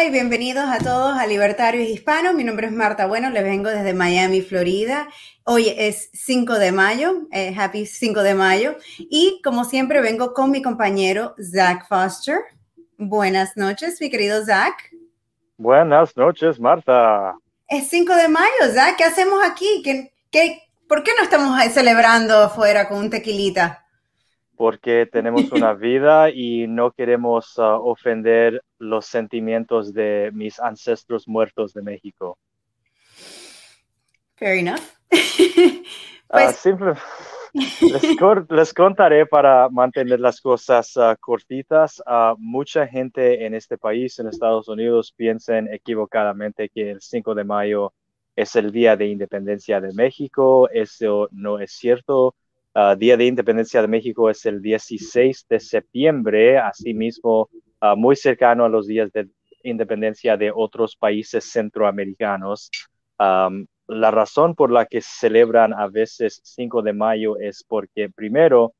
Hola y bienvenidos a todos a Libertarios Hispanos. Mi nombre es Marta Bueno, les vengo desde Miami, Florida. Hoy es 5 de mayo, eh, happy 5 de mayo. Y como siempre vengo con mi compañero Zach Foster. Buenas noches, mi querido Zach. Buenas noches, Marta. Es 5 de mayo, Zach. ¿Qué hacemos aquí? ¿Qué, qué, por qué no estamos celebrando afuera con un tequilita? Porque tenemos una vida y no queremos uh, ofender los sentimientos de mis ancestros muertos de México. Fair enough. Ah, pues... les, contaré para mantener las cosas uh, cortitas. Uh, mucha gente en este país, en Estados Unidos, piensan equivocadamente que el 5 de mayo es el Día de Independencia de México. Eso no es cierto. Uh, Día de Independencia de México es el 16 de septiembre, asimismo uh, muy cercano a los días de independencia de otros países centroamericanos. La razón por la que celebran a veces 5 de mayo es porque primero,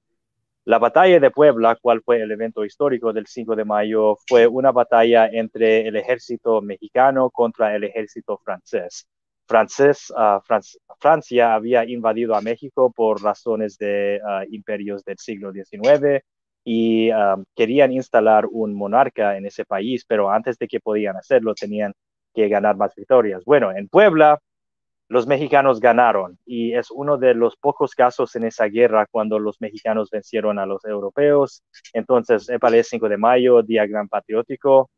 la batalla de Puebla, cual fue el evento histórico del 5 de mayo, fue una batalla entre el ejército mexicano contra el ejército francés francés, ah, Francia había invadido a México por razones de ah, imperios del siglo XIX y ah, querían instalar un monarca en ese país, pero antes de que podían hacerlo tenían que ganar más victorias. Bueno, en Puebla los mexicanos ganaron y es uno de los pocos casos en esa guerra cuando los mexicanos vencieron a los europeos. Entonces, el 5 de mayo, Día Gran Patriótico.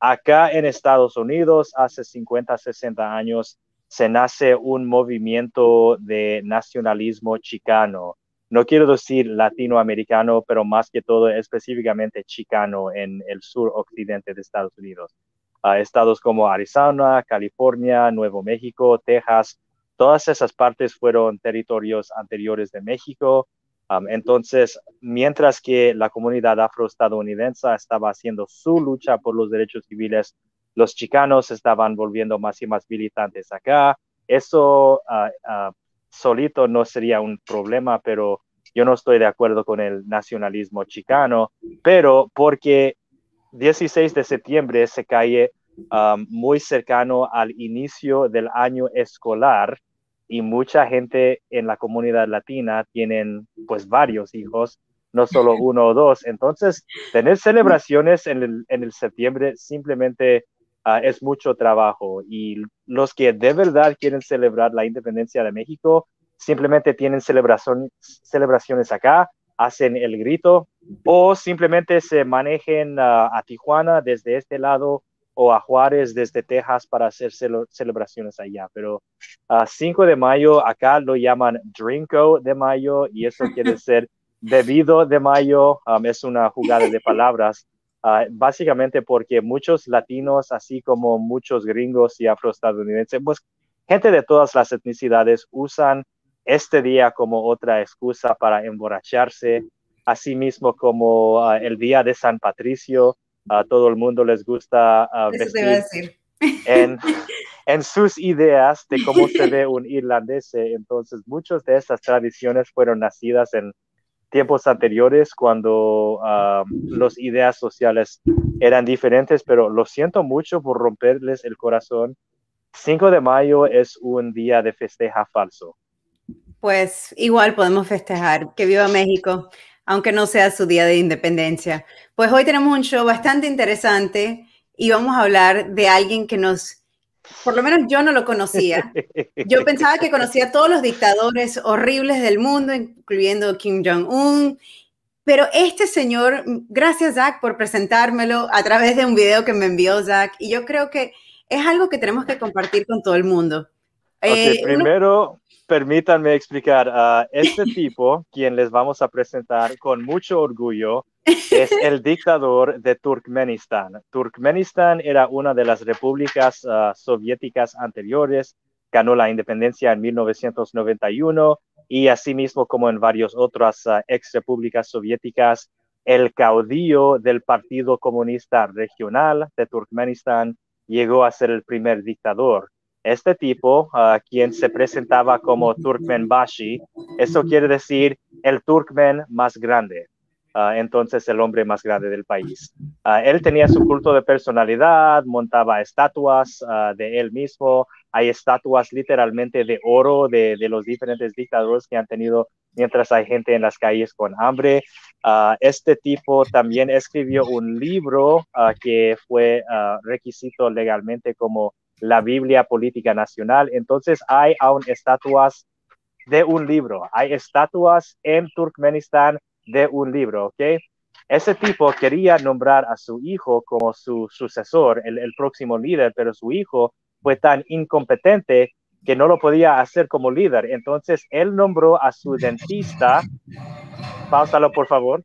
Acá en Estados Unidos, hace 50, 60 años, se nace un movimiento de nacionalismo chicano. No quiero decir latinoamericano, pero más que todo específicamente chicano en el sur occidente de Estados Unidos. estados como Arizona, California, Nuevo México, Texas, todas esas partes fueron territorios anteriores de México. entonces, mientras que la comunidad afroestadounidense estaba haciendo su lucha por los derechos civiles, los chicanos estaban volviendo más y más militantes acá. Eso ah, ah, solito no sería un problema, pero yo no estoy de acuerdo con el nacionalismo chicano, pero porque 16 de septiembre se cae ah, muy cercano al inicio del año escolar y mucha gente en la comunidad latina tienen pues varios hijos, no solo uno o dos. Entonces, tener celebraciones en el, en el septiembre simplemente Ah, es mucho trabajo y los que de verdad quieren celebrar la independencia de México simplemente tienen celebración, celebraciones acá, hacen el grito o simplemente se manejen a Tijuana desde este lado o a Juárez desde Texas para hacer celebraciones allá. Pero a 5 de mayo acá lo llaman Drinko de mayo y eso quiere ser bebido de mayo. Um, es una jugada de palabras. Ah, básicamente porque muchos latinos, así como muchos gringos y afroestadounidenses, pues gente de todas las etnicidades usan este día como otra excusa para emborracharse, así mismo como ah, el día de San Patricio, a todo el mundo les gusta uh, vestir en, en, sus ideas de cómo se ve un irlandés. Entonces, muchas de estas tradiciones fueron nacidas en tiempos anteriores cuando uh, las ideas sociales eran diferentes, pero lo siento mucho por romperles el corazón. 5 de mayo es un día de festeja falso. Pues igual podemos festejar. Que viva México, aunque no sea su día de independencia. Pues hoy tenemos un show bastante interesante y vamos a hablar de alguien que nos por lo menos yo no lo conocía. Yo pensaba que conocía a todos los dictadores horribles del mundo, incluyendo Kim Jong-un, pero este señor, gracias Zach por presentármelo a través de un video que me envió Zach, y yo creo que es algo que tenemos que compartir con todo el mundo. Eh, primero, permítanme explicar a este tipo, quien les vamos a presentar con mucho orgullo, es el dictador de Turkmenistán. Turkmenistán era una de las repúblicas ah, soviéticas anteriores, ganó la independencia en 1991 y asimismo como en varias otras uh, ex repúblicas soviéticas, el caudillo del Partido Comunista Regional de Turkmenistán llegó a ser el primer dictador. Este tipo, uh, quien se presentaba como Turkmenbashi, eso quiere decir el Turkmen más grande. Ah, entonces el hombre más grande del país. Ah, él tenía su culto de personalidad, montaba estatuas de él mismo, hay estatuas literalmente de oro de, de, los diferentes dictadores que han tenido mientras hay gente en las calles con hambre. este tipo también escribió un libro que fue requisito legalmente como la Biblia Política Nacional. Entonces hay aún estatuas de un libro. Hay estatuas en Turkmenistán de un libro, ¿ok? Ese tipo quería nombrar a su hijo como su sucesor, el, próximo líder, pero su hijo fue tan incompetente que no lo podía hacer como líder. Entonces él nombró a su dentista, pausalo por favor,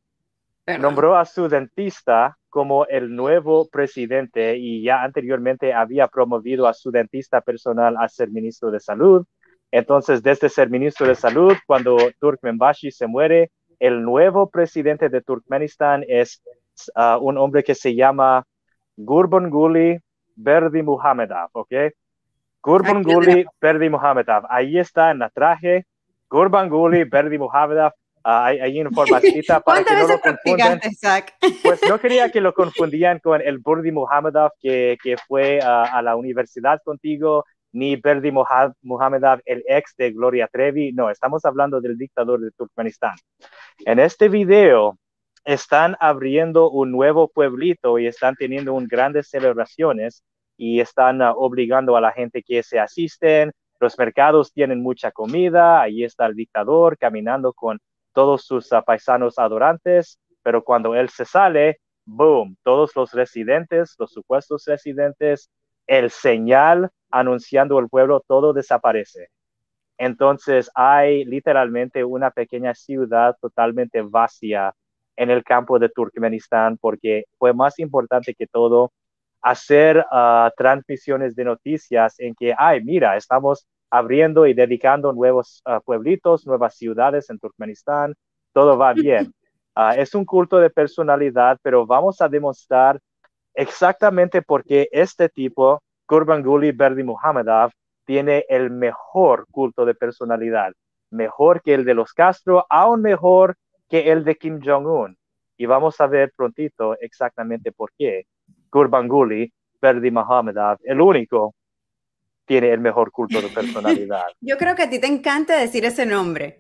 nombró a su dentista como el nuevo presidente y ya anteriormente había promovido a su dentista personal a ser ministro de salud. Entonces, desde ser ministro de salud, cuando Turkmenbashi se muere, el nuevo presidente de Turkmenistán es uh, un hombre que se llama Gurbanguly Berdi Muhammadov, ¿ok? Gurbanguly Berdi Muhammadov. Ahí está en la traje. Gurbanguly Berdi Muhammadov Ah, hay, hay, información para que no lo confundan. Pues no quería que lo confundían con el Burdi Muhammadov que, que fue a la universidad contigo, ni Burdi Muhammadov, el ex de Gloria Trevi. No, estamos hablando del dictador de Turkmenistán. En este video están abriendo un nuevo pueblito y están teniendo un grandes celebraciones y están ah, obligando a la gente que se asisten. Los mercados tienen mucha comida, ahí está el dictador caminando con todos sus ah, paisanos adorantes, pero cuando él se sale, boom, todos los residentes, los supuestos residentes, el señal anunciando el pueblo, todo desaparece. Entonces hay literalmente una pequeña ciudad totalmente vacía en el campo de Turkmenistán porque fue más importante que todo hacer ah, transmisiones de noticias en que, ay, mira, estamos abriendo y dedicando nuevos ah, pueblitos, nuevas ciudades en Turkmenistán. Todo va bien. Ah, es un culto de personalidad, pero vamos a demostrar exactamente por qué este tipo, Kurbanguly Berdi Muhammadov, tiene el mejor culto de personalidad, mejor que el de los Castro, aún mejor que el de Kim Jong-un. Y vamos a ver prontito exactamente por qué Kurbanguly Berdi Muhammadov, el único tiene el mejor culto de personalidad. Yo creo que a ti te encanta decir ese nombre.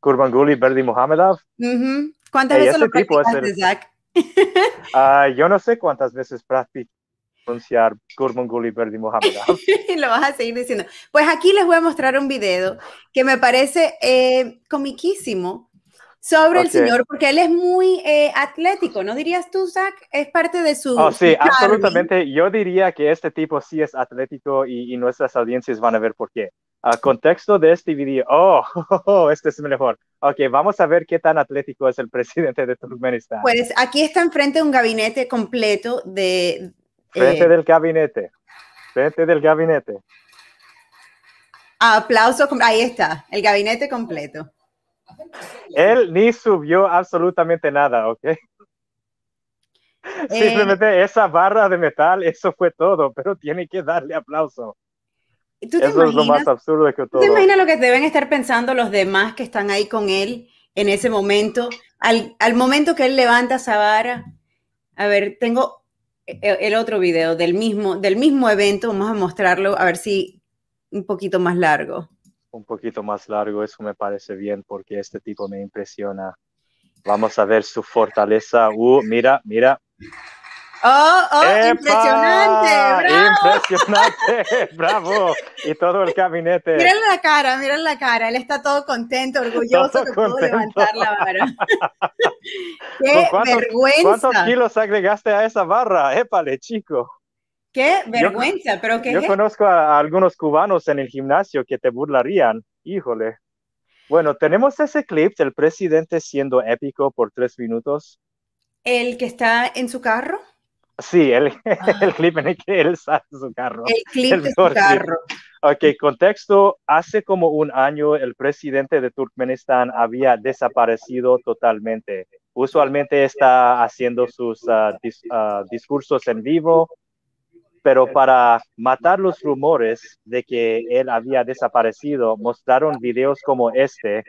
Kurbanguly Berdi Muhammadov. ¿Cuántas veces lo practicaste, Zach? Ah, yo no sé cuántas veces pronunciar Kurbanguly Berdi Muhammadov. lo vas a seguir diciendo. Pues aquí les voy a mostrar un video que me parece eh, comiquísimo sobre el señor, porque él es muy eh, atlético, ¿no dirías tú, Zach? Es parte de su... Oh, sí, absolutamente. Yo diría que este tipo sí es atlético y, nuestras audiencias van a ver por qué. Uh, contexto de este video. Oh, oh, este es mejor. Ok, vamos a ver qué tan atlético es el presidente de Turkmenistán. Pues aquí está enfrente de un gabinete completo de... Frente eh, del gabinete. Frente del gabinete. Aplauso. Ahí está, el gabinete completo. Él ni subió absolutamente nada, ¿ok? Eh, Simplemente esa barra de metal, eso fue todo, pero tiene que darle aplauso. eso es lo más absurdo que todo. ¿Te imaginas lo que deben estar pensando los demás que están ahí con él en ese momento? Al, al momento que él levanta esa vara. A ver, tengo e, e, el otro video del mismo, del mismo evento, vamos a mostrarlo, a ver si un poquito más largo un poquito más largo, eso me parece bien porque este tipo me impresiona. Vamos a ver su fortaleza. Uh, mira, mira. Oh, oh, impresionante, bravo. Impresionante, bravo. Y todo el gabinete. Miren la cara, miren la cara. Él está todo contento, orgulloso que pudo levantar la vara. Qué vergüenza. ¿Cuántos kilos agregaste a esa barra? Épale, chico. Qué vergüenza, pero qué. Yo conozco a, algunos cubanos en el gimnasio que te burlarían. Híjole. Bueno, tenemos ese clip del presidente siendo épico por tres minutos. ¿El que está en su carro? Sí, el, ah. el clip en el que él sale en su carro. El clip de su carro. Ok, contexto. Hace como un año el presidente de Turkmenistán había desaparecido totalmente. Usualmente está haciendo sus ah, ah, discursos en vivo pero para matar los rumores de que él había desaparecido, mostraron videos como este.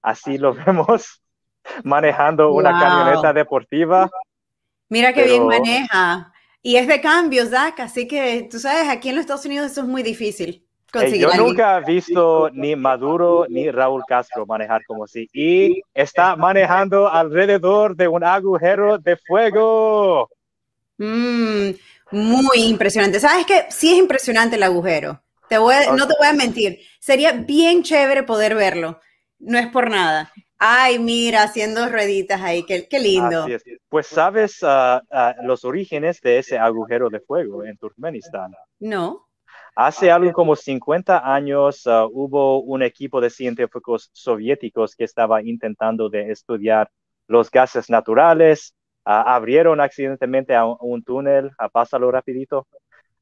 Así lo vemos manejando una camioneta deportiva. Mira qué bien maneja. Y es de cambio, Zach, así que tú sabes, aquí en los Estados Unidos eso es muy difícil. yo nunca he visto ni Maduro ni Raúl Castro manejar como así. Y está manejando alrededor de un agujero de fuego. Mm, muy impresionante. ¿Sabes qué? Sí es impresionante el agujero. Te voy No te voy a mentir. Sería bien chévere poder verlo. No es por nada. Ay, mira, haciendo rueditas ahí, qué, qué lindo. Pues sabes ah, ah, los orígenes de ese agujero de fuego en Turkmenistán. No. Hace algo como 50 años ah, hubo un equipo de científicos soviéticos que estaba intentando de estudiar los gases naturales. Abrieron accidentalmente a un, túnel, pásalo rapidito.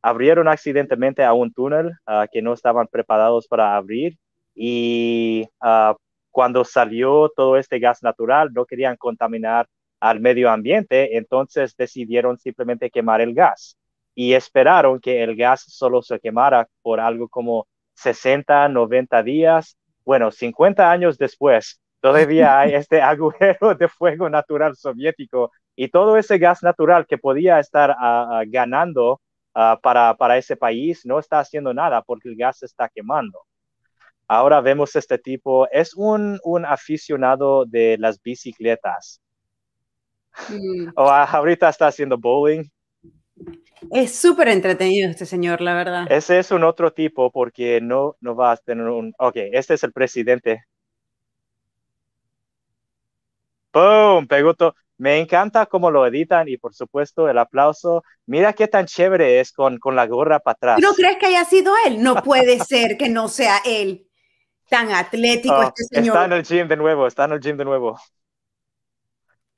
Abrieron accidentalmente a un túnel que no estaban preparados para abrir y cuando salió todo este gas natural, no querían contaminar al medio ambiente, entonces decidieron simplemente quemar el gas y esperaron que el gas solo se quemara por algo como 60, 90 días. Bueno, 50 años después, todavía hay este agujero de fuego natural soviético y todo ese gas natural que podía estar ah, ah, ganando ah, para, para ese país no está haciendo nada porque el gas se está quemando. Ahora vemos este tipo, es un, aficionado de las bicicletas. Mm. O ahorita está haciendo bowling. Es súper entretenido este señor, la verdad. Ese es un otro tipo porque no, no va a tener un... Ok, este es el presidente. ¡Boom! Pegó todo. Me encanta cómo lo editan y por supuesto el aplauso. Mira qué tan chévere es con, con la gorra para atrás. ¿No crees que haya sido él? No puede ser que no sea él tan atlético oh, este señor. Está en el gym de nuevo, está en el gym de nuevo.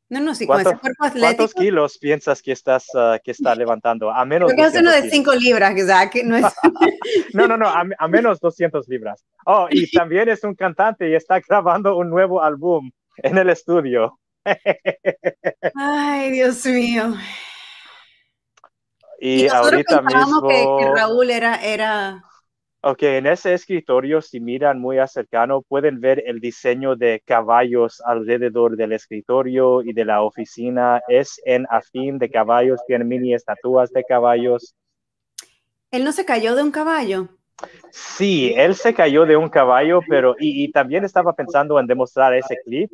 No, no, sí, con ese cuerpo atlético. ¿Cuántos kilos piensas que estás uh, que está levantando? A menos. Porque es uno de 5 libras, que no es. no, no, no, a, a, menos 200 libras. Oh, y también es un cantante y está grabando un nuevo álbum en el estudio. Ay, Dios mío. Y, y ahorita mismo... que, que Raúl era, era Ok, en ese escritorio, si miran muy a cercano, pueden ver el diseño de caballos alrededor del escritorio y de la oficina. Es en afín de caballos, tiene mini estatuas de caballos. ¿Él no se cayó de un caballo? Sí, él se cayó de un caballo, pero y, también estaba pensando en demostrar ese clip,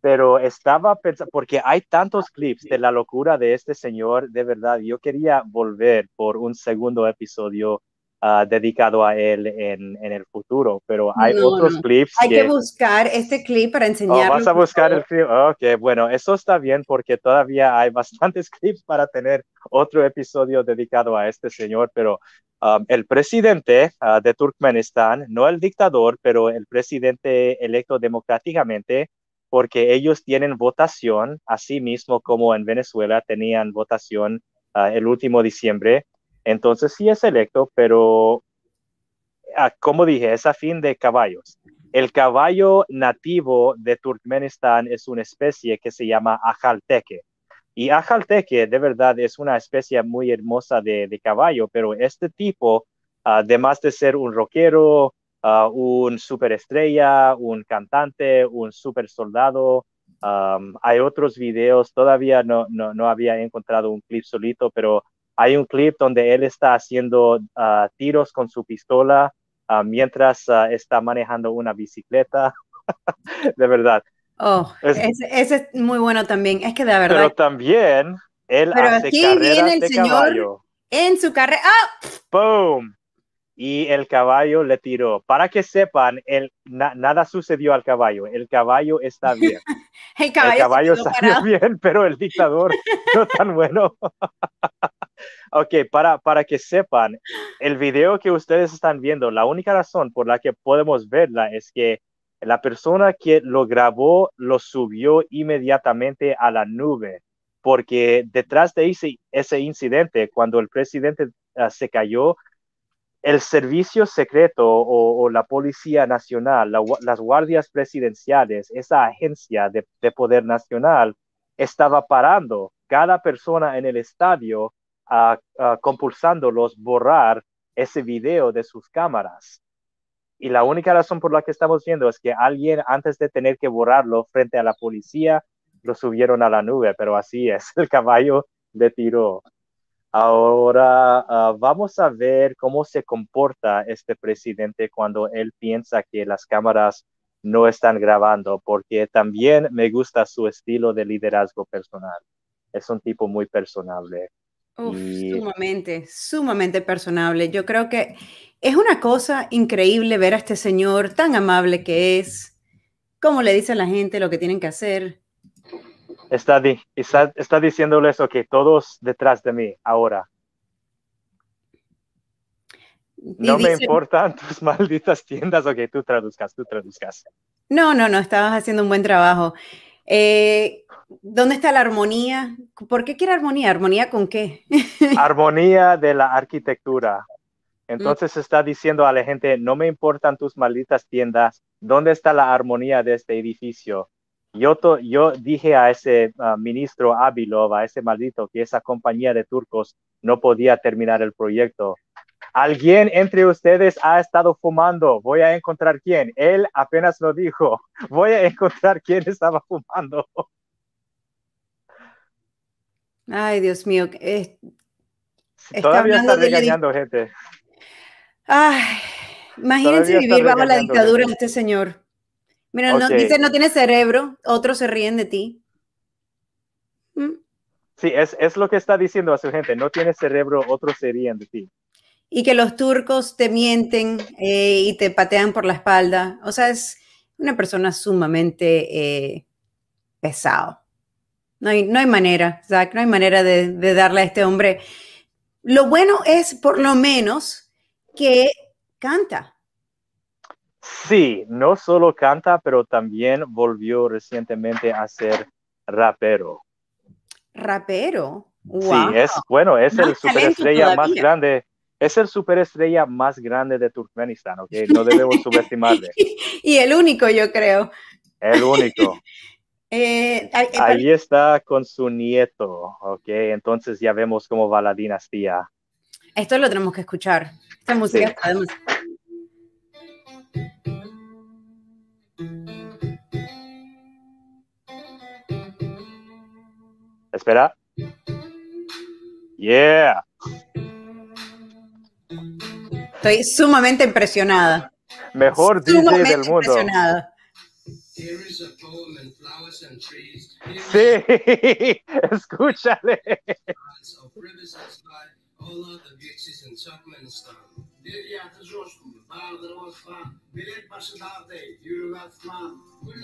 pero estaba pensando, porque hay tantos clips de la locura de este señor, de verdad, yo quería volver por un segundo episodio Ah, dedicado a él en, en, el futuro, pero hay otros clips. Hay que, buscar este clip para enseñar. Oh, vas a buscar el clip. Ok, bueno, eso está bien porque todavía hay bastantes clips para tener otro episodio dedicado a este señor, pero um, el presidente uh, de Turkmenistán, no el dictador, pero el presidente electo democráticamente, porque ellos tienen votación, así mismo como en Venezuela tenían votación uh, el último diciembre entonces sí es electo, pero ah, como dije, es a fin de caballos. El caballo nativo de Turkmenistán es una especie que se llama ajalteque. Y ajalteque de verdad es una especie muy hermosa de, caballo, pero este tipo, además de ser un rockero, uh, un superestrella, un cantante, un super soldado, hay otros videos, todavía no, no, había encontrado un clip solito, pero hay un clip donde él está haciendo ah, tiros con su pistola ah, mientras ah, está manejando una bicicleta. de verdad. Oh, ese, es muy bueno también. Es que de verdad. Pero también él hace aquí viene el señor En su carrera. ¡Ah! ¡Boom! Y el caballo le tiró. Para que sepan, el, nada sucedió al caballo. El caballo está bien. el caballo, salió bien, pero el dictador no tan bueno. Ok, para, para que sepan, el video que ustedes están viendo, la única razón por la que podemos verla es que la persona que lo grabó lo subió inmediatamente a la nube, porque detrás de ese, incidente, cuando el presidente ah, se cayó, el servicio secreto o, la Policía Nacional, las guardias presidenciales, esa agencia de, de poder nacional, estaba parando cada persona en el estadio compulsándolos borrar ese video de sus cámaras. Y la única razón por la que estamos viendo es que alguien antes de tener que borrarlo frente a la policía, lo subieron a la nube, pero así es, el caballo de tiro. Ahora ah, vamos a ver cómo se comporta este presidente cuando él piensa que las cámaras no están grabando, porque también me gusta su estilo de liderazgo personal. Es un tipo muy personable. Sumamente, sumamente personable. Yo creo que es una cosa increíble ver a este señor tan amable que es, cómo le dice a la gente lo que tienen que hacer. Está, está, está diciéndole eso, que todos detrás de mí ahora. no me importan tus malditas tiendas, o que tú traduzcas, tú traduzcas. No, no, no, estabas haciendo un buen trabajo. Eh, ¿Dónde está la armonía? ¿Por qué quiere armonía? ¿Armonía con qué? armonía de la arquitectura. Mm. Entonces está diciendo a la gente, no me importan tus malditas tiendas, ¿dónde está la armonía de este edificio? Yo, yo dije a ese ministro Abilov, a ese maldito, que esa compañía de turcos no podía terminar el proyecto. Alguien entre ustedes ha estado fumando. Voy a encontrar quién. Él apenas lo dijo. Voy a encontrar quién estaba fumando. Ay, Dios mío. Todavía está regañando gente. Ay, imagínense vivir bajo la dictadura de este señor. Mira, no, dice no tiene cerebro, otros se ríen de ti. ¿Mm? Sí, es, es, lo que está diciendo a su gente, no tiene cerebro, otros se ríen de ti. Y que los turcos te mienten eh, y te patean por la espalda. O sea, es una persona sumamente eh, pesado. No hay, no hay manera, Zach, no hay manera de, de darle a este hombre. Lo bueno es, por lo menos, que canta. Sí, no solo canta, pero también volvió recientemente a ser rapero. ¿Rapero? Sí, es bueno, es el superestrella más grande. Es el superestrella más grande de Turkmenistán, ¿ok? No debemos subestimarle. y el único, yo creo. El único. Eh, Ahí está con su nieto, ¿ok? Entonces ya vemos cómo va la dinastía. Esto lo tenemos que escuchar. Esta música además. Espera. Yeah. Estoy sumamente impresionada. Mejor DJ del mundo. Impresionada. Sí, escúchale.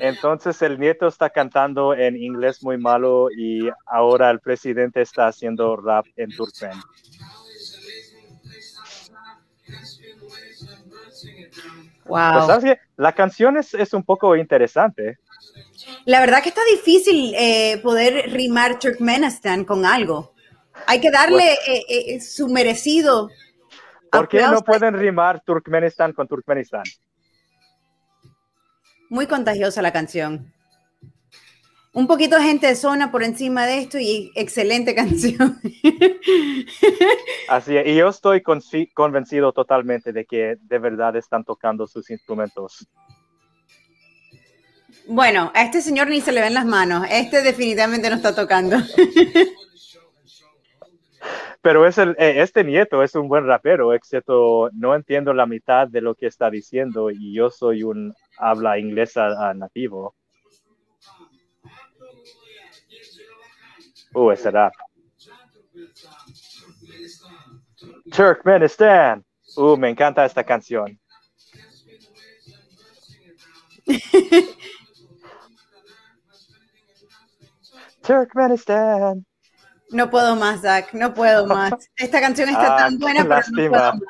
Entonces el nieto está cantando en inglés muy malo y ahora el presidente está haciendo rap en turkmen. Wow. Pues, la canción es, es, un poco interesante. La verdad que está difícil eh, poder rimar Turkmenistan con algo. Hay que darle pues eh, eh, su merecido. ¿Por qué no pueden rimar Turkmenistán con Turkmenistán? Muy contagiosa la canción. Un poquito de gente de zona por encima de esto y excelente canción. Así es, y yo estoy convencido totalmente de que de verdad están tocando sus instrumentos. Bueno, a este señor ni se le ven las manos. Este definitivamente no está tocando. Pero es el, eh, este nieto es un buen rapero, excepto no entiendo la mitad de lo que está diciendo y yo soy un habla inglesa nativo. Rap. Turkmenistan. Uh, me encanta esta canción. Turkmenistan. No puedo más, Zach, no puedo más. Esta canción está ah, tan buena, pero no puedo más.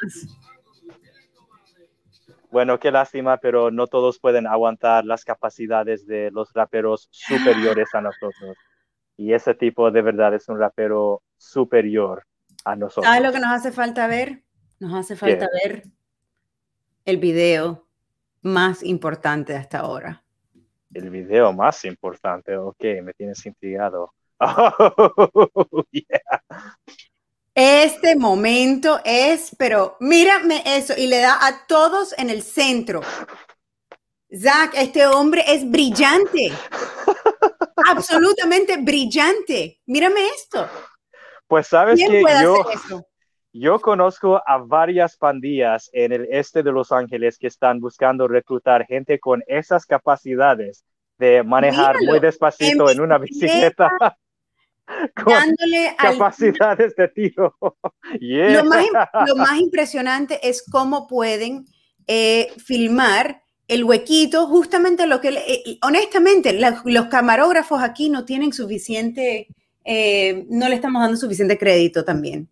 Bueno, qué lástima, pero no todos pueden aguantar las capacidades de los raperos superiores a nosotros. Y ese tipo de verdad es un rapero superior a nosotros. ¿Sabes lo que nos hace falta ver? Nos hace falta ver el video más importante hasta ahora. El video más importante, ok, me tienes intrigado. Oh, Este momento es, pero mírame eso, y le da a todos en el centro. Zach, este hombre es brillante. Absolutamente brillante. Mírame esto. Pues sabes que yo, yo conozco a varias pandillas en el este de Los Ángeles que están buscando reclutar gente con esas capacidades de manejar muy despacito en, una bicicleta. dándole capacidades de tiro. Lo, más, impresionante es cómo pueden eh, filmar el huequito, justamente lo que, eh, honestamente, los camarógrafos aquí no tienen suficiente, eh, no le estamos dando suficiente crédito también.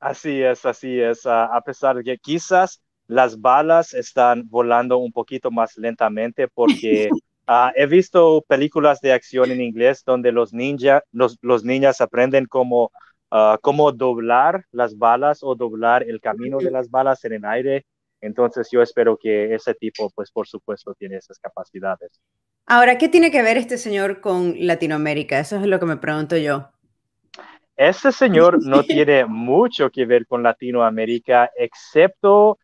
Así es, así es, a pesar de que quizás las balas están volando un poquito más lentamente porque Ah, he visto películas de acción en inglés donde los ninja, los, los niñas aprenden cómo, uh, cómo doblar las balas o doblar el camino de las balas en el aire. Entonces yo espero que ese tipo, pues por supuesto, tiene esas capacidades. Ahora, ¿qué tiene que ver este señor con Latinoamérica? Eso es lo que me pregunto yo. Este señor no tiene mucho que ver con Latinoamérica, excepto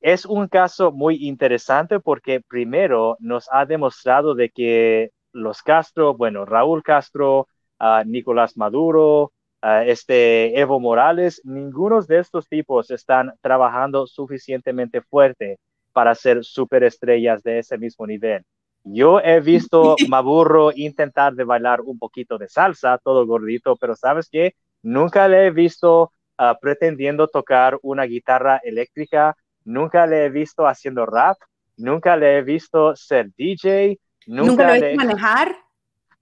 es un caso muy interesante porque primero nos ha demostrado de que los Castro, bueno, Raúl Castro, uh, Nicolás Maduro, uh, este Evo Morales, ninguno de estos tipos están trabajando suficientemente fuerte para ser superestrellas de ese mismo nivel. Yo he visto Maduro intentar de bailar un poquito de salsa, todo gordito, pero sabes qué? Nunca le he visto uh, pretendiendo tocar una guitarra eléctrica nunca le he visto haciendo rap, nunca le he visto ser DJ, nunca, le he visto manejar.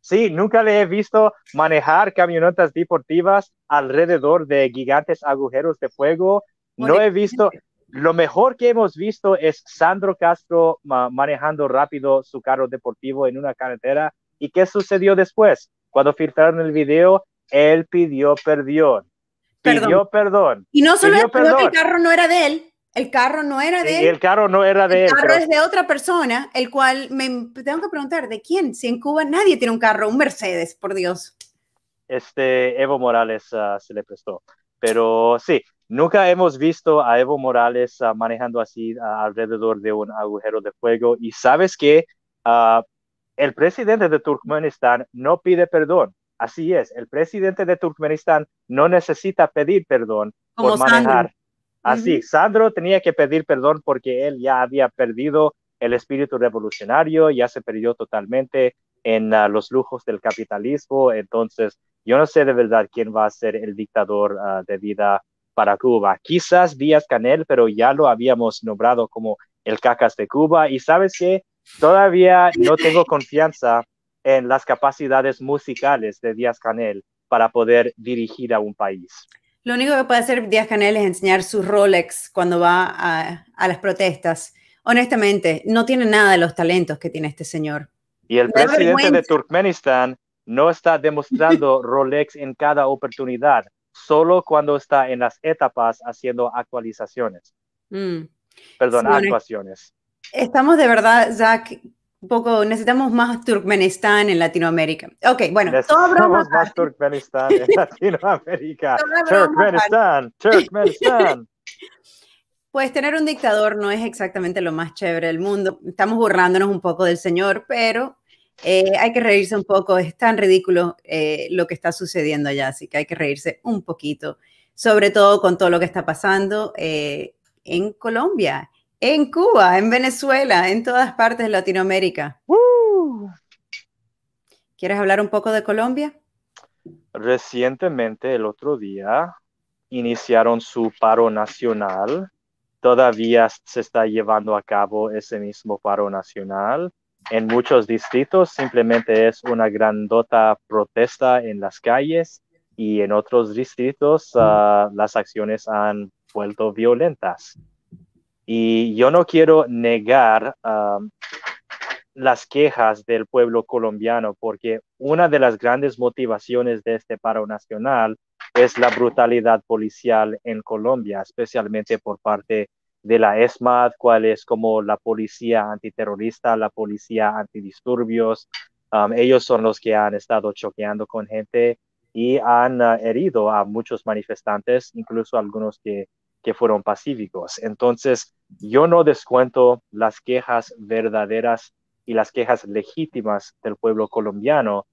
Sí, nunca le he visto manejar camionetas deportivas alrededor de gigantes agujeros de fuego. No he visto, lo mejor que hemos visto es Sandro Castro manejando rápido su carro deportivo en una carretera. ¿Y qué sucedió después? Cuando filtraron el video, él pidió perdón. Pidió perdón. Y no solo que el carro no era de él, el carro no era de él. El carro no era de él. El carro es de otra persona, el cual me tengo que preguntar, ¿de quién? Si en Cuba nadie tiene un carro, un Mercedes, por Dios. Este Evo Morales ah, se le prestó. Pero sí, nunca hemos visto a Evo Morales ah, manejando así ah, alrededor de un agujero de fuego. Y sabes que el presidente de Turkmenistán no pide perdón. Así es, el presidente de Turkmenistán no necesita pedir perdón por manejar. Así, Sandro tenía que pedir perdón porque él ya había perdido el espíritu revolucionario, ya se perdió totalmente en ah, los lujos del capitalismo. Entonces, yo no sé de verdad quién va a ser el dictador ah, de vida para Cuba. Quizás Díaz Canel, pero ya lo habíamos nombrado como el cacas de Cuba. Y sabes qué? Todavía no tengo confianza en las capacidades musicales de Díaz Canel para poder dirigir a un país. Lo único que puede hacer Díaz Canel es enseñar su Rolex cuando va a, las protestas. Honestamente, no tiene nada de los talentos que tiene este señor. Y el presidente de Turkmenistán no está demostrando Rolex en cada oportunidad, solo cuando está en las etapas haciendo actualizaciones. Mm. Perdón, actuaciones. Estamos de verdad, Zach, un poco, necesitamos más Turkmenistán en Latinoamérica. Ok, bueno, necesitamos más Turkmenistán en Latinoamérica. Turkmenistán, Turkmenistán. Pues tener un dictador no es exactamente lo más chévere del mundo. Estamos burlándonos un poco del señor, pero eh, hay que reírse un poco. Es tan ridículo eh, lo que está sucediendo allá, así que hay que reírse un poquito, sobre todo con todo lo que está pasando eh, en Colombia en Cuba, en Venezuela, en todas partes de Latinoamérica. ¿Quieres hablar un poco de Colombia? Recientemente, el otro día, iniciaron su paro nacional. Todavía se está llevando a cabo ese mismo paro nacional. En muchos distritos simplemente es una grandota protesta en las calles y en otros distritos ah, las acciones han vuelto violentas. Y yo no quiero negar um, las quejas del pueblo colombiano, porque una de las grandes motivaciones de este paro nacional es la brutalidad policial en Colombia, especialmente por parte de la ESMAD, cual es como la policía antiterrorista, la policía antidisturbios. Um, ellos son los que han estado choqueando con gente y han ah, herido a muchos manifestantes, incluso algunos que, que fueron pacíficos. Entonces, yo no descuento las quejas verdaderas y las quejas legítimas del pueblo colombiano,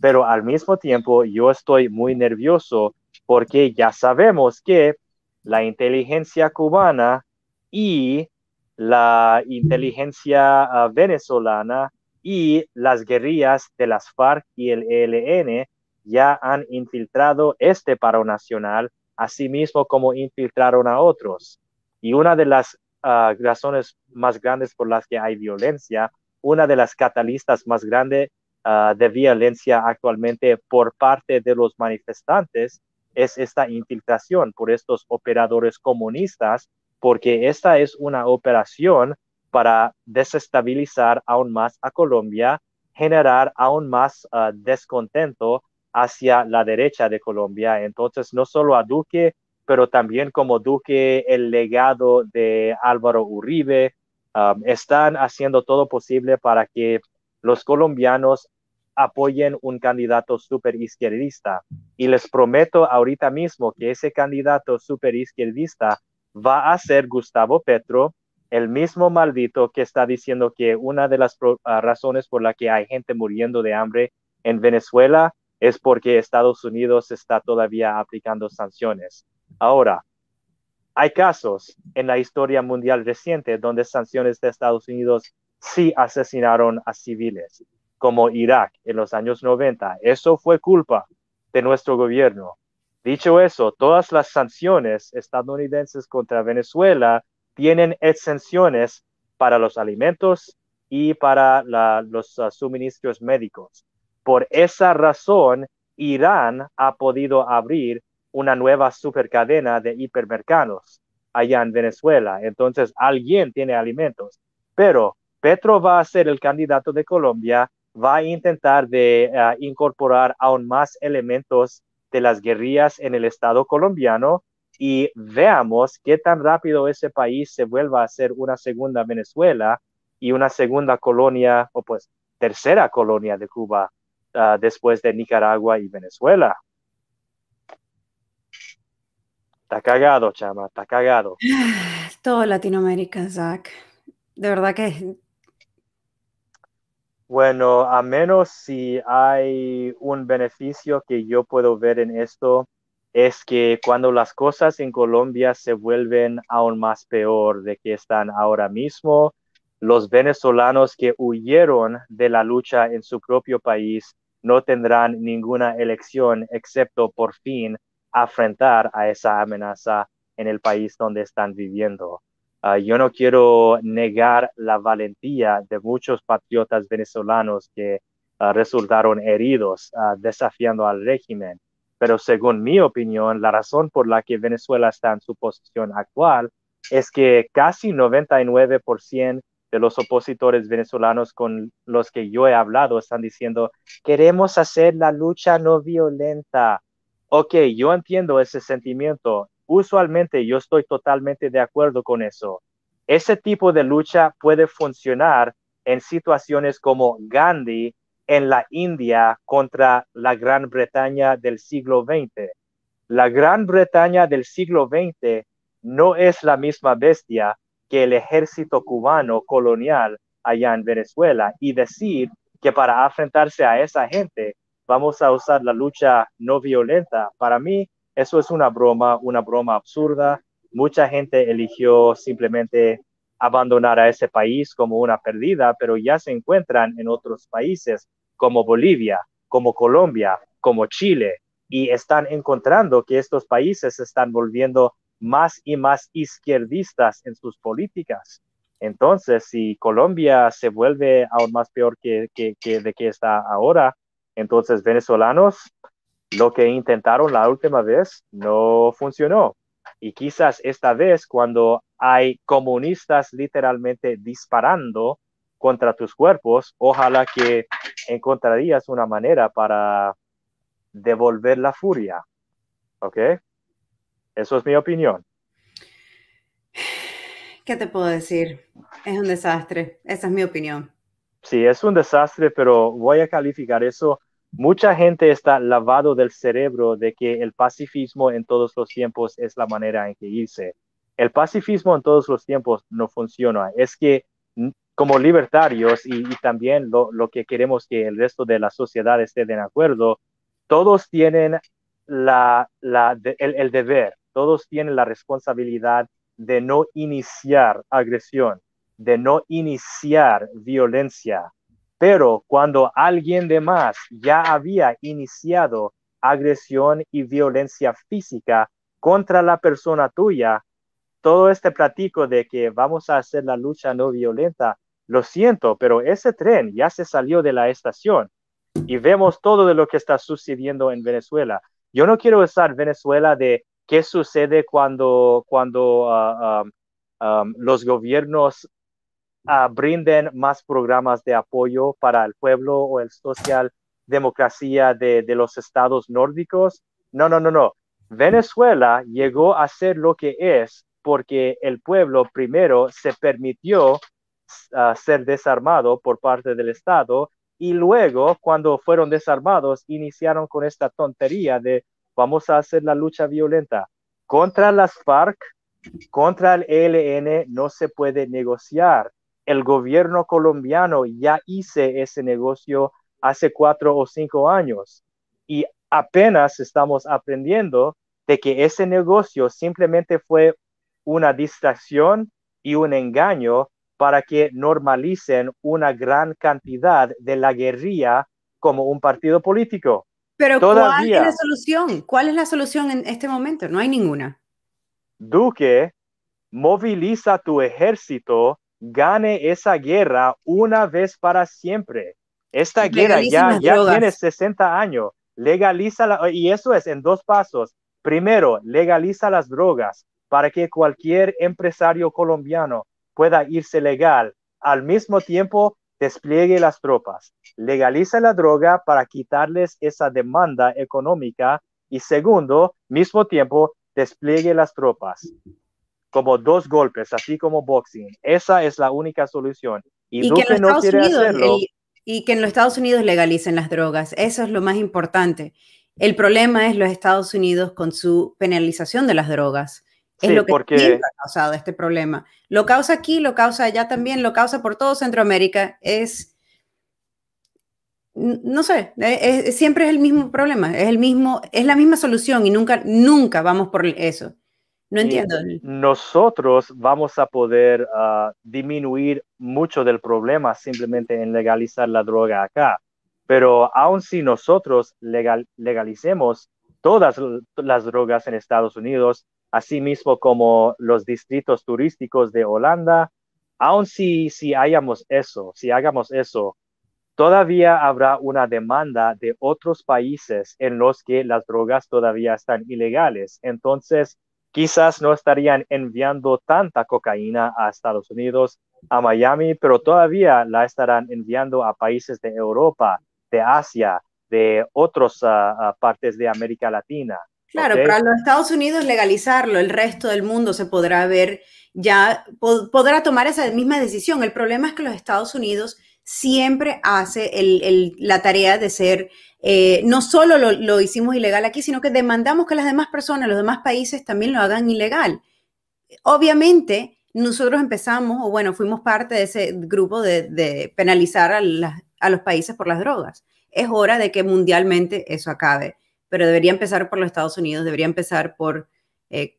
pero al mismo tiempo yo estoy muy nervioso porque ya sabemos que la inteligencia cubana y la inteligencia ah, venezolana y las guerrillas de las FARC y el ELN ya han infiltrado este paro nacional, así mismo como infiltraron a otros. Y una de las ah, razones más grandes por las que hay violencia, una de las catalistas más grandes ah, de violencia actualmente por parte de los manifestantes es esta infiltración por estos operadores comunistas, porque esta es una operación para desestabilizar aún más a Colombia, generar aún más ah, descontento hacia la derecha de Colombia. Entonces, no solo a Duque, pero también como Duque, el legado de Álvaro Uribe, um, están haciendo todo posible para que los colombianos apoyen un candidato super izquierdista. Y les prometo ahorita mismo que ese candidato super izquierdista va a ser Gustavo Petro, el mismo maldito que está diciendo que una de las ah, razones por la que hay gente muriendo de hambre en Venezuela es porque Estados Unidos está todavía aplicando sanciones. Ahora, hay casos en la historia mundial reciente donde sanciones de Estados Unidos sí asesinaron a civiles, como Irak en los años 90. Eso fue culpa de nuestro gobierno. Dicho eso, todas las sanciones estadounidenses contra Venezuela tienen exenciones para los alimentos y para los ah, suministros médicos. Por esa razón, Irán ha podido abrir una nueva supercadena de hipermercados allá en Venezuela. Entonces, alguien tiene alimentos. Pero Petro va a ser el candidato de Colombia, va a intentar de eh, incorporar aún más elementos de las guerrillas en el Estado colombiano y veamos qué tan rápido ese país se vuelva a ser una segunda Venezuela y una segunda colonia o pues tercera colonia de Cuba Ah, después de Nicaragua y Venezuela. Está cagado, chama, está cagado. Todo Latinoamérica, Zach. De verdad que... Bueno, a menos si hay un beneficio que yo puedo ver en esto, es que cuando las cosas en Colombia se vuelven aún más peor de que están ahora mismo, los venezolanos que huyeron de la lucha en su propio país no tendrán ninguna elección excepto por fin afrontar a esa amenaza en el país donde están viviendo. Ah, yo no quiero negar la valentía de muchos patriotas venezolanos que ah, resultaron heridos uh, desafiando al régimen, pero según mi opinión, la razón por la que Venezuela está en su posición actual es que casi 99% de los opositores venezolanos con los que yo he hablado están diciendo, queremos hacer la lucha no violenta. Ok, yo entiendo ese sentimiento. Usualmente yo estoy totalmente de acuerdo con eso. Ese tipo de lucha puede funcionar en situaciones como Gandhi en la India contra la Gran Bretaña del siglo XX. La Gran Bretaña del siglo XX no es la misma bestia que el ejército cubano colonial allá en Venezuela y decir que para enfrentarse a esa gente vamos a usar la lucha no violenta. Para mí eso es una broma, una broma absurda. Mucha gente eligió simplemente abandonar a ese país como una perdida, pero ya se encuentran en otros países como Bolivia, como Colombia, como Chile, y están encontrando que estos países se están volviendo más y más izquierdistas en sus políticas. Entonces, si Colombia se vuelve aún más peor que, de que está ahora, entonces venezolanos, lo que intentaron la última vez no funcionó. Y quizás esta vez, cuando hay comunistas literalmente disparando contra tus cuerpos, ojalá que encontrarías una manera para devolver la furia. ¿Ok? Eso es mi opinión. ¿Qué te puedo decir? Es un desastre. Esa es mi opinión. Sí, es un desastre, pero voy a calificar eso mucha gente está lavado del cerebro de que el pacifismo en todos los tiempos es la manera en que irse. El pacifismo en todos los tiempos no funciona. Es que como libertarios y, también lo, que queremos que el resto de la sociedad esté de acuerdo, todos tienen la, el, deber, todos tienen la responsabilidad de no iniciar agresión, de no iniciar violencia. Pero cuando alguien de más ya había iniciado agresión y violencia física contra la persona tuya, todo este platico de que vamos a hacer la lucha no violenta, lo siento, pero ese tren ya se salió de la estación y vemos todo de lo que está sucediendo en Venezuela. Yo no quiero usar Venezuela de qué sucede cuando, cuando ah, ah, los gobiernos uh, brinden más programas de apoyo para el pueblo o el social democracia de, de los estados nórdicos. No, no, no, no. Venezuela llegó a ser lo que es porque el pueblo primero se permitió ser desarmado por parte del Estado y luego cuando fueron desarmados iniciaron con esta tontería de vamos a hacer la lucha violenta contra las FARC, contra el ELN no se puede negociar. El gobierno colombiano ya hizo ese negocio hace cuatro o cinco años y apenas estamos aprendiendo de que ese negocio simplemente fue una distracción y un engaño para que normalicen una gran cantidad de la guerrilla como un partido político. Pero ¿cuál es la solución? ¿Cuál es la solución en este momento? No hay ninguna. Duque, moviliza tu ejército, gane esa guerra una vez para siempre. Esta guerra ya, ya tiene 60 años. Legaliza y eso es en dos pasos. Primero, legaliza las drogas para que cualquier empresario colombiano pueda irse legal. Al mismo tiempo, despliegue las tropas, legaliza la droga para quitarles esa demanda económica y segundo, mismo tiempo, despliegue las tropas como dos golpes, así como boxing. Esa es la única solución. Y, que en no quiere hacerlo. y que en los Estados Unidos legalicen las drogas. Eso es lo más importante. El problema es los Estados Unidos con su penalización de las drogas. Es lo que porque... ha causado este problema. Lo causa aquí, lo causa allá también, lo causa por todo Centroamérica. Es, no sé, e, siempre es el mismo problema, es, el mismo, es la misma solución y nunca, nunca vamos por eso. No entiendo. nosotros vamos a poder ah, disminuir mucho del problema simplemente en legalizar la droga acá. Pero aun si nosotros legal, legalicemos todas las drogas en Estados Unidos, así mismo como los distritos turísticos de Holanda, aun si, si hayamos eso, si hagamos eso, todavía habrá una demanda de otros países en los que las drogas todavía están ilegales. Entonces, quizás no estarían enviando tanta cocaína a Estados Unidos, a Miami, pero todavía la estarán enviando a países de Europa, de Asia, de otras ah, ah, partes de América Latina. Claro, para los Estados Unidos legalizarlo, el resto del mundo se podrá ver, ya podrá tomar esa misma decisión. El problema es que los Estados Unidos siempre hace la tarea de ser, eh, no solo lo, hicimos ilegal aquí, sino que demandamos que las demás personas, los demás países también lo hagan ilegal. Obviamente, nosotros empezamos, o bueno, fuimos parte de ese grupo de, penalizar a, a los países por las drogas. Es hora de que mundialmente eso acabe pero debería empezar por los Estados Unidos, debería empezar por eh,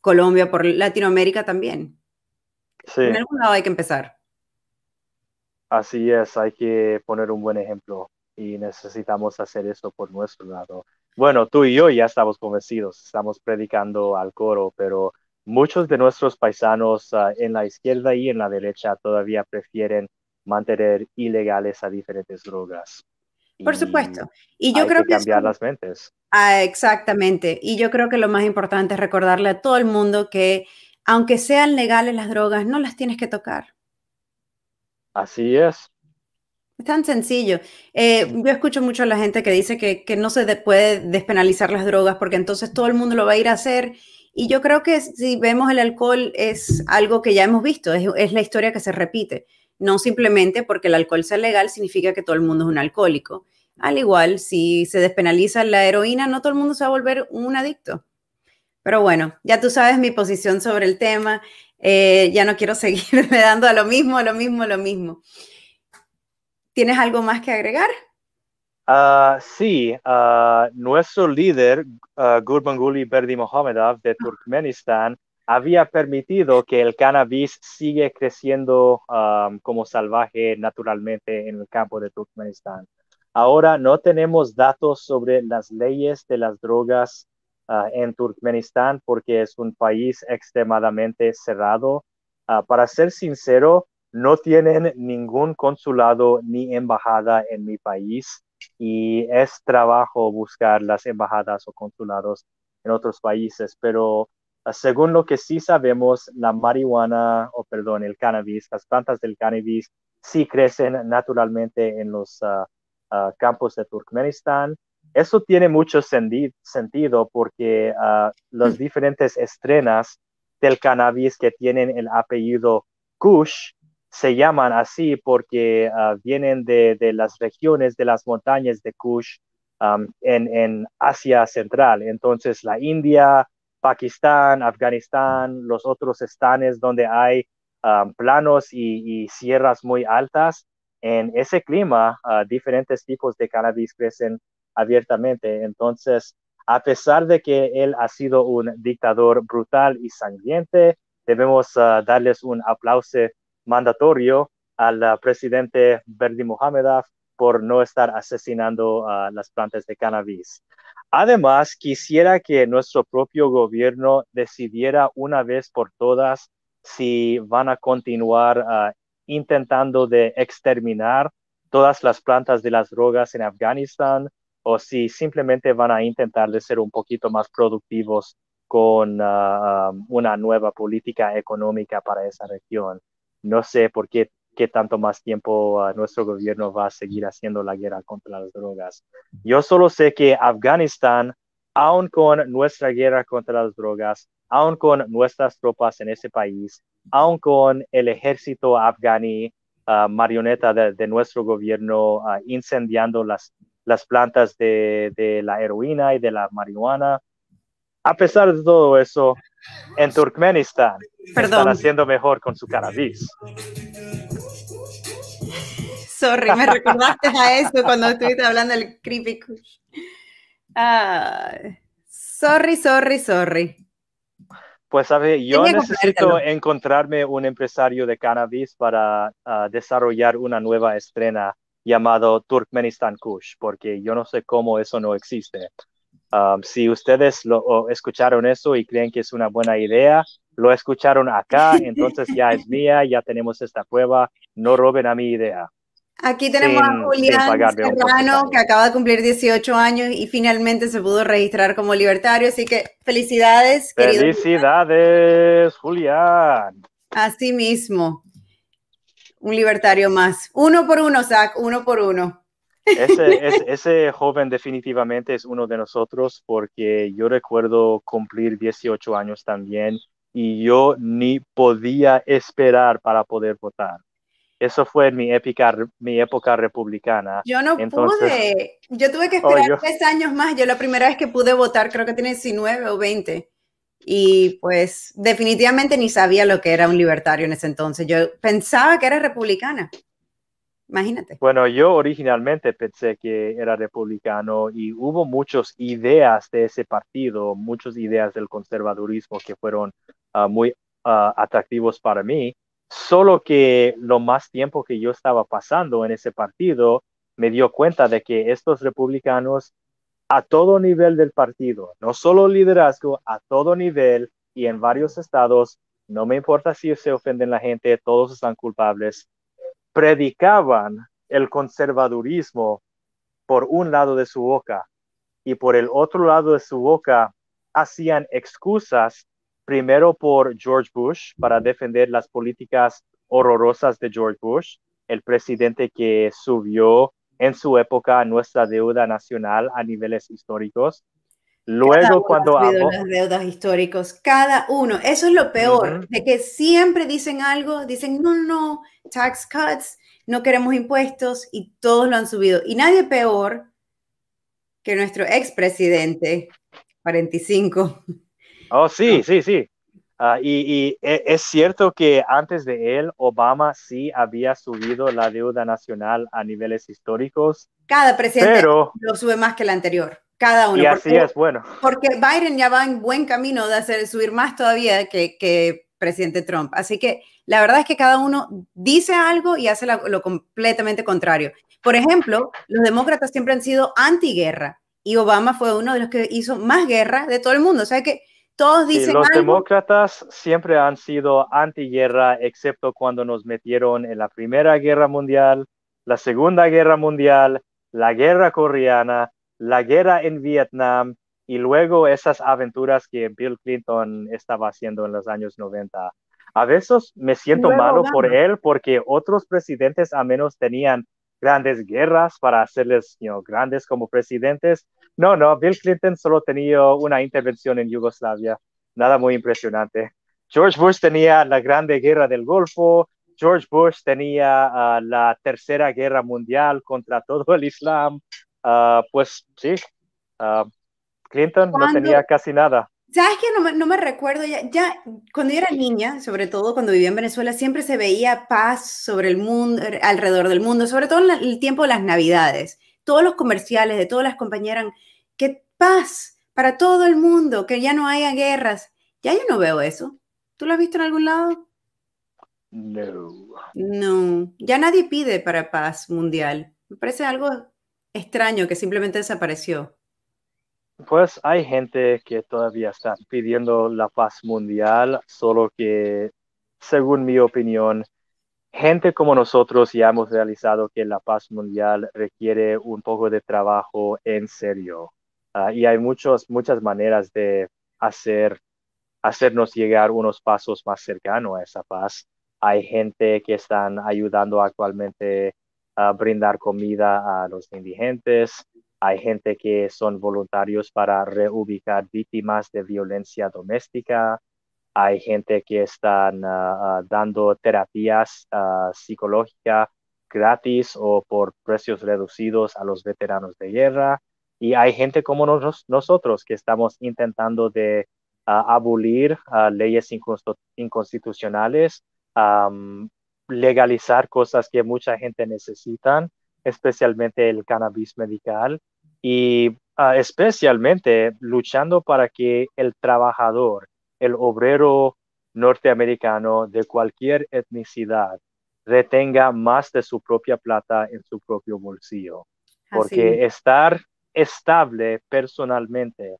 Colombia, por Latinoamérica también. Sí. En algún lado hay que empezar. Así es, hay que poner un buen ejemplo y necesitamos hacer eso por nuestro lado. Bueno, tú y yo ya estamos convencidos, estamos predicando al coro, pero muchos de nuestros paisanos ah, en la izquierda y en la derecha todavía prefieren mantener ilegales a diferentes drogas. Por supuesto. Y yo creo que, cambiar las mentes. Ah, exactamente. Y yo creo que lo más importante es recordarle a todo el mundo que aunque sean legales las drogas, no las tienes que tocar. Así es. Es tan sencillo. Eh, yo escucho mucho a la gente que dice que, no se puede despenalizar las drogas porque entonces todo el mundo lo va a ir a hacer. Y yo creo que si vemos el alcohol es algo que ya hemos visto, es, es la historia que se repite. No simplemente porque el alcohol sea legal significa que todo el mundo es un alcohólico. Al igual, si se despenaliza la heroína, no todo el mundo se va a volver un adicto. Pero bueno, ya tú sabes mi posición sobre el tema. Eh, ya no quiero seguirme dando a lo mismo, a lo mismo, a lo mismo. ¿Tienes algo más que agregar? Uh, sí, uh, nuestro líder, uh, Gurbanguly Berdimuhamedov de Turkmenistán, había permitido que el cannabis sigue creciendo um, como salvaje naturalmente en el campo de Turkmenistán. Ahora no tenemos datos sobre las leyes de las drogas uh, en Turkmenistán porque es un país extremadamente cerrado. Uh, para ser sincero, no tienen ningún consulado ni embajada en mi país y es trabajo buscar las embajadas o consulados en otros países, pero según lo que sí sabemos, la marihuana, o perdón, el cannabis, las plantas del cannabis sí crecen naturalmente en los ah, ah, campos de Turkmenistán. Eso tiene mucho sentido porque las mm. diferentes estrenas del cannabis que tienen el apellido Kush se llaman así porque vienen de, las regiones de las montañas de Kush en, en Asia Central. Entonces, la India, Pakistán, Afganistán, los otros estanes donde hay um, planos y, sierras muy altas, en ese clima uh, diferentes tipos de cannabis crecen abiertamente. Entonces, a pesar de que él ha sido un dictador brutal y sangriente, debemos uh, darles un aplauso mandatorio al uh, presidente Berdi Mohamedov por no estar asesinando las plantas de cannabis. Además, quisiera que nuestro propio gobierno decidiera una vez por todas si van a continuar ah, intentando de exterminar todas las plantas de las drogas en Afganistán o si simplemente van a intentar de ser un poquito más productivos con ah, una nueva política económica para esa región. No sé por qué qué tanto más tiempo uh, nuestro gobierno va a seguir haciendo la guerra contra las drogas. Yo solo sé que Afganistán, aun con nuestra guerra contra las drogas, aun con nuestras tropas en ese país, aun con el ejército afganí, uh, marioneta de, nuestro gobierno, uh, incendiando las, las plantas de, de la heroína y de la marihuana, a pesar de todo eso, en Turkmenistán están haciendo mejor con su cannabis. Sorry, me recordaste a eso cuando estuviste hablando del creepy kush. sorry, sorry, sorry. Pues, sabe, yo necesito encontrarme un empresario de cannabis para ah, desarrollar una nueva estrena llamado Turkmenistan Kush, porque yo no sé cómo eso no existe. Um, si ustedes lo, escucharon eso y creen que es una buena idea, lo escucharon acá, entonces ya es mía, ya tenemos esta prueba, no roben a mi idea. Aquí tenemos a Julián Serrano, que acaba de cumplir 18 años y finalmente se pudo registrar como libertario, así que felicidades. Felicidades, Julián. Así mismo, un libertario más. Uno por uno, Zach, uno por uno. Ese, ese, joven definitivamente es uno de nosotros porque yo recuerdo cumplir 18 años también y yo ni podía esperar para poder votar. Eso fue mi, época republicana. Yo no pude. Yo tuve que esperar oh, tres años más. Yo la primera vez que pude votar, creo que tiene 19 o 20. Y pues definitivamente ni sabía lo que era un libertario en ese entonces. Yo pensaba que era republicana. Imagínate. Bueno, yo originalmente pensé que era republicano y hubo muchas ideas de ese partido, muchas ideas del conservadurismo que fueron ah, muy ah, atractivos para mí Solo que lo más tiempo que yo estaba pasando en ese partido, me dio cuenta de que estos republicanos a todo nivel del partido, no solo liderazgo, a todo nivel y en varios estados, no me importa si se ofenden la gente, todos están culpables, predicaban el conservadurismo por un lado de su boca y por el otro lado de su boca hacían excusas primero por George Bush para defender las políticas horrorosas de George Bush, el presidente que subió en su época nuestra deuda nacional a niveles históricos. Luego cuando las deudas históricos, cada uno, eso es lo peor, de que siempre dicen algo, dicen no, no, tax cuts, no queremos impuestos y todos lo han subido. Y nadie peor que nuestro expresidente, 45. Oh, sí, sí, sí. Ah, y, e, es cierto que antes de él, Obama sí había subido la deuda nacional a niveles históricos. Cada presidente lo sube más que el anterior. Cada uno. Y así es, bueno. Porque Biden ya va en buen camino de hacer subir más todavía que, que presidente Trump. Así que la verdad es que cada uno dice algo y hace lo completamente contrario. Por ejemplo, los demócratas siempre han sido antiguerra y Obama fue uno de los que hizo más guerra de todo el mundo. O sea que todos dicen. los demócratas siempre han sido antiguerra, excepto cuando nos metieron en la Primera Guerra Mundial, la Segunda Guerra Mundial, la Guerra Coreana, la guerra en Vietnam y luego esas aventuras que Bill Clinton estaba haciendo en los años 90. A veces me siento malo por él porque otros presidentes a menos tenían grandes guerras para hacerles grandes como presidentes no, no, Bill Clinton solo tenía una intervención en Yugoslavia, nada muy impresionante. George Bush tenía la Grande Guerra del Golfo, George Bush tenía ah, la Tercera Guerra Mundial contra todo el Islam. Ah, pues sí, ah, Clinton no tenía casi nada. ¿Sabes que no me, recuerdo? Ya, ya, cuando yo era niña, sobre todo cuando vivía en Venezuela, siempre se veía paz sobre el mundo, alrededor del mundo, sobre todo en el tiempo de las Navidades todos los comerciales de todas las compañeras, que paz para todo el mundo, que ya no haya guerras. Ya yo no veo eso. ¿Tú lo has visto en algún lado? No. No, ya nadie pide para paz mundial. Me parece algo extraño que simplemente desapareció. Pues hay gente que todavía está pidiendo la paz mundial, solo que, según mi opinión, gente como nosotros ya hemos realizado que la paz mundial requiere un poco de trabajo en serio. Ah, y hay muchos, muchas maneras de hacer, hacernos llegar unos pasos más cercanos a esa paz. Hay gente que están ayudando actualmente a brindar comida a los indigentes. Hay gente que son voluntarios para reubicar víctimas de violencia doméstica hay gente que están ah, ah, dando terapias uh, psicológicas gratis o por precios reducidos a los veteranos de guerra. Y hay gente como nosotros que estamos intentando abolir leyes inconstitucionales, legalizar cosas que mucha gente necesita, especialmente el cannabis medical y especialmente luchando para que el trabajador el obrero norteamericano de cualquier etnicidad retenga más de su propia plata en su propio bolsillo. Porque estar estable personalmente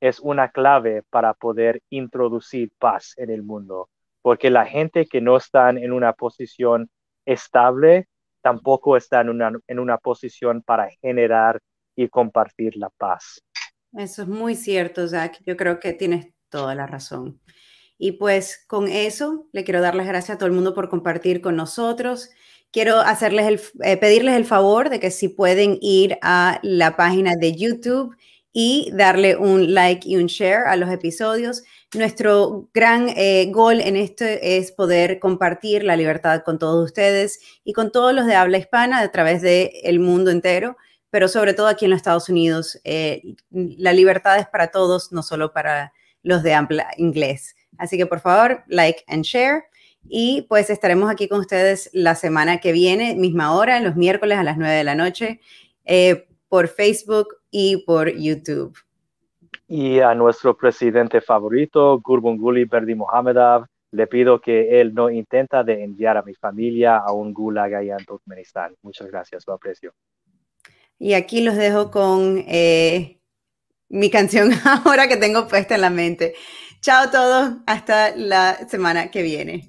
es una clave para poder introducir paz en el mundo. Porque la gente que no está en una posición estable tampoco está en una, en una posición para generar y compartir la paz. Eso es muy cierto, Zach. Yo creo que tienes toda la razón. Y pues con eso le quiero dar las gracias a todo el mundo por compartir con nosotros. Quiero hacerles el, eh, pedirles el favor de que si pueden ir a la página de YouTube y darle un like y un share a los episodios. Nuestro gran eh, gol en esto es poder compartir la libertad con todos ustedes y con todos los de habla hispana a través del el mundo entero, pero sobre todo aquí en los Estados Unidos. Eh, la libertad es para todos, no solo para los de Ampla Inglés. Así que por favor, like and share. Y pues estaremos aquí con ustedes la semana que viene, misma hora, los miércoles a las 9 de la noche, eh, por Facebook y por YouTube. Y a nuestro presidente favorito, Gurbanguly Berdi Mohamedov, le pido que él no intenta de enviar a mi familia a un gulag allá en Turkmenistán. Muchas gracias, lo aprecio. Y aquí los dejo con eh, mi canción ahora que tengo puesta en la mente. Chao a todos, hasta la semana que viene.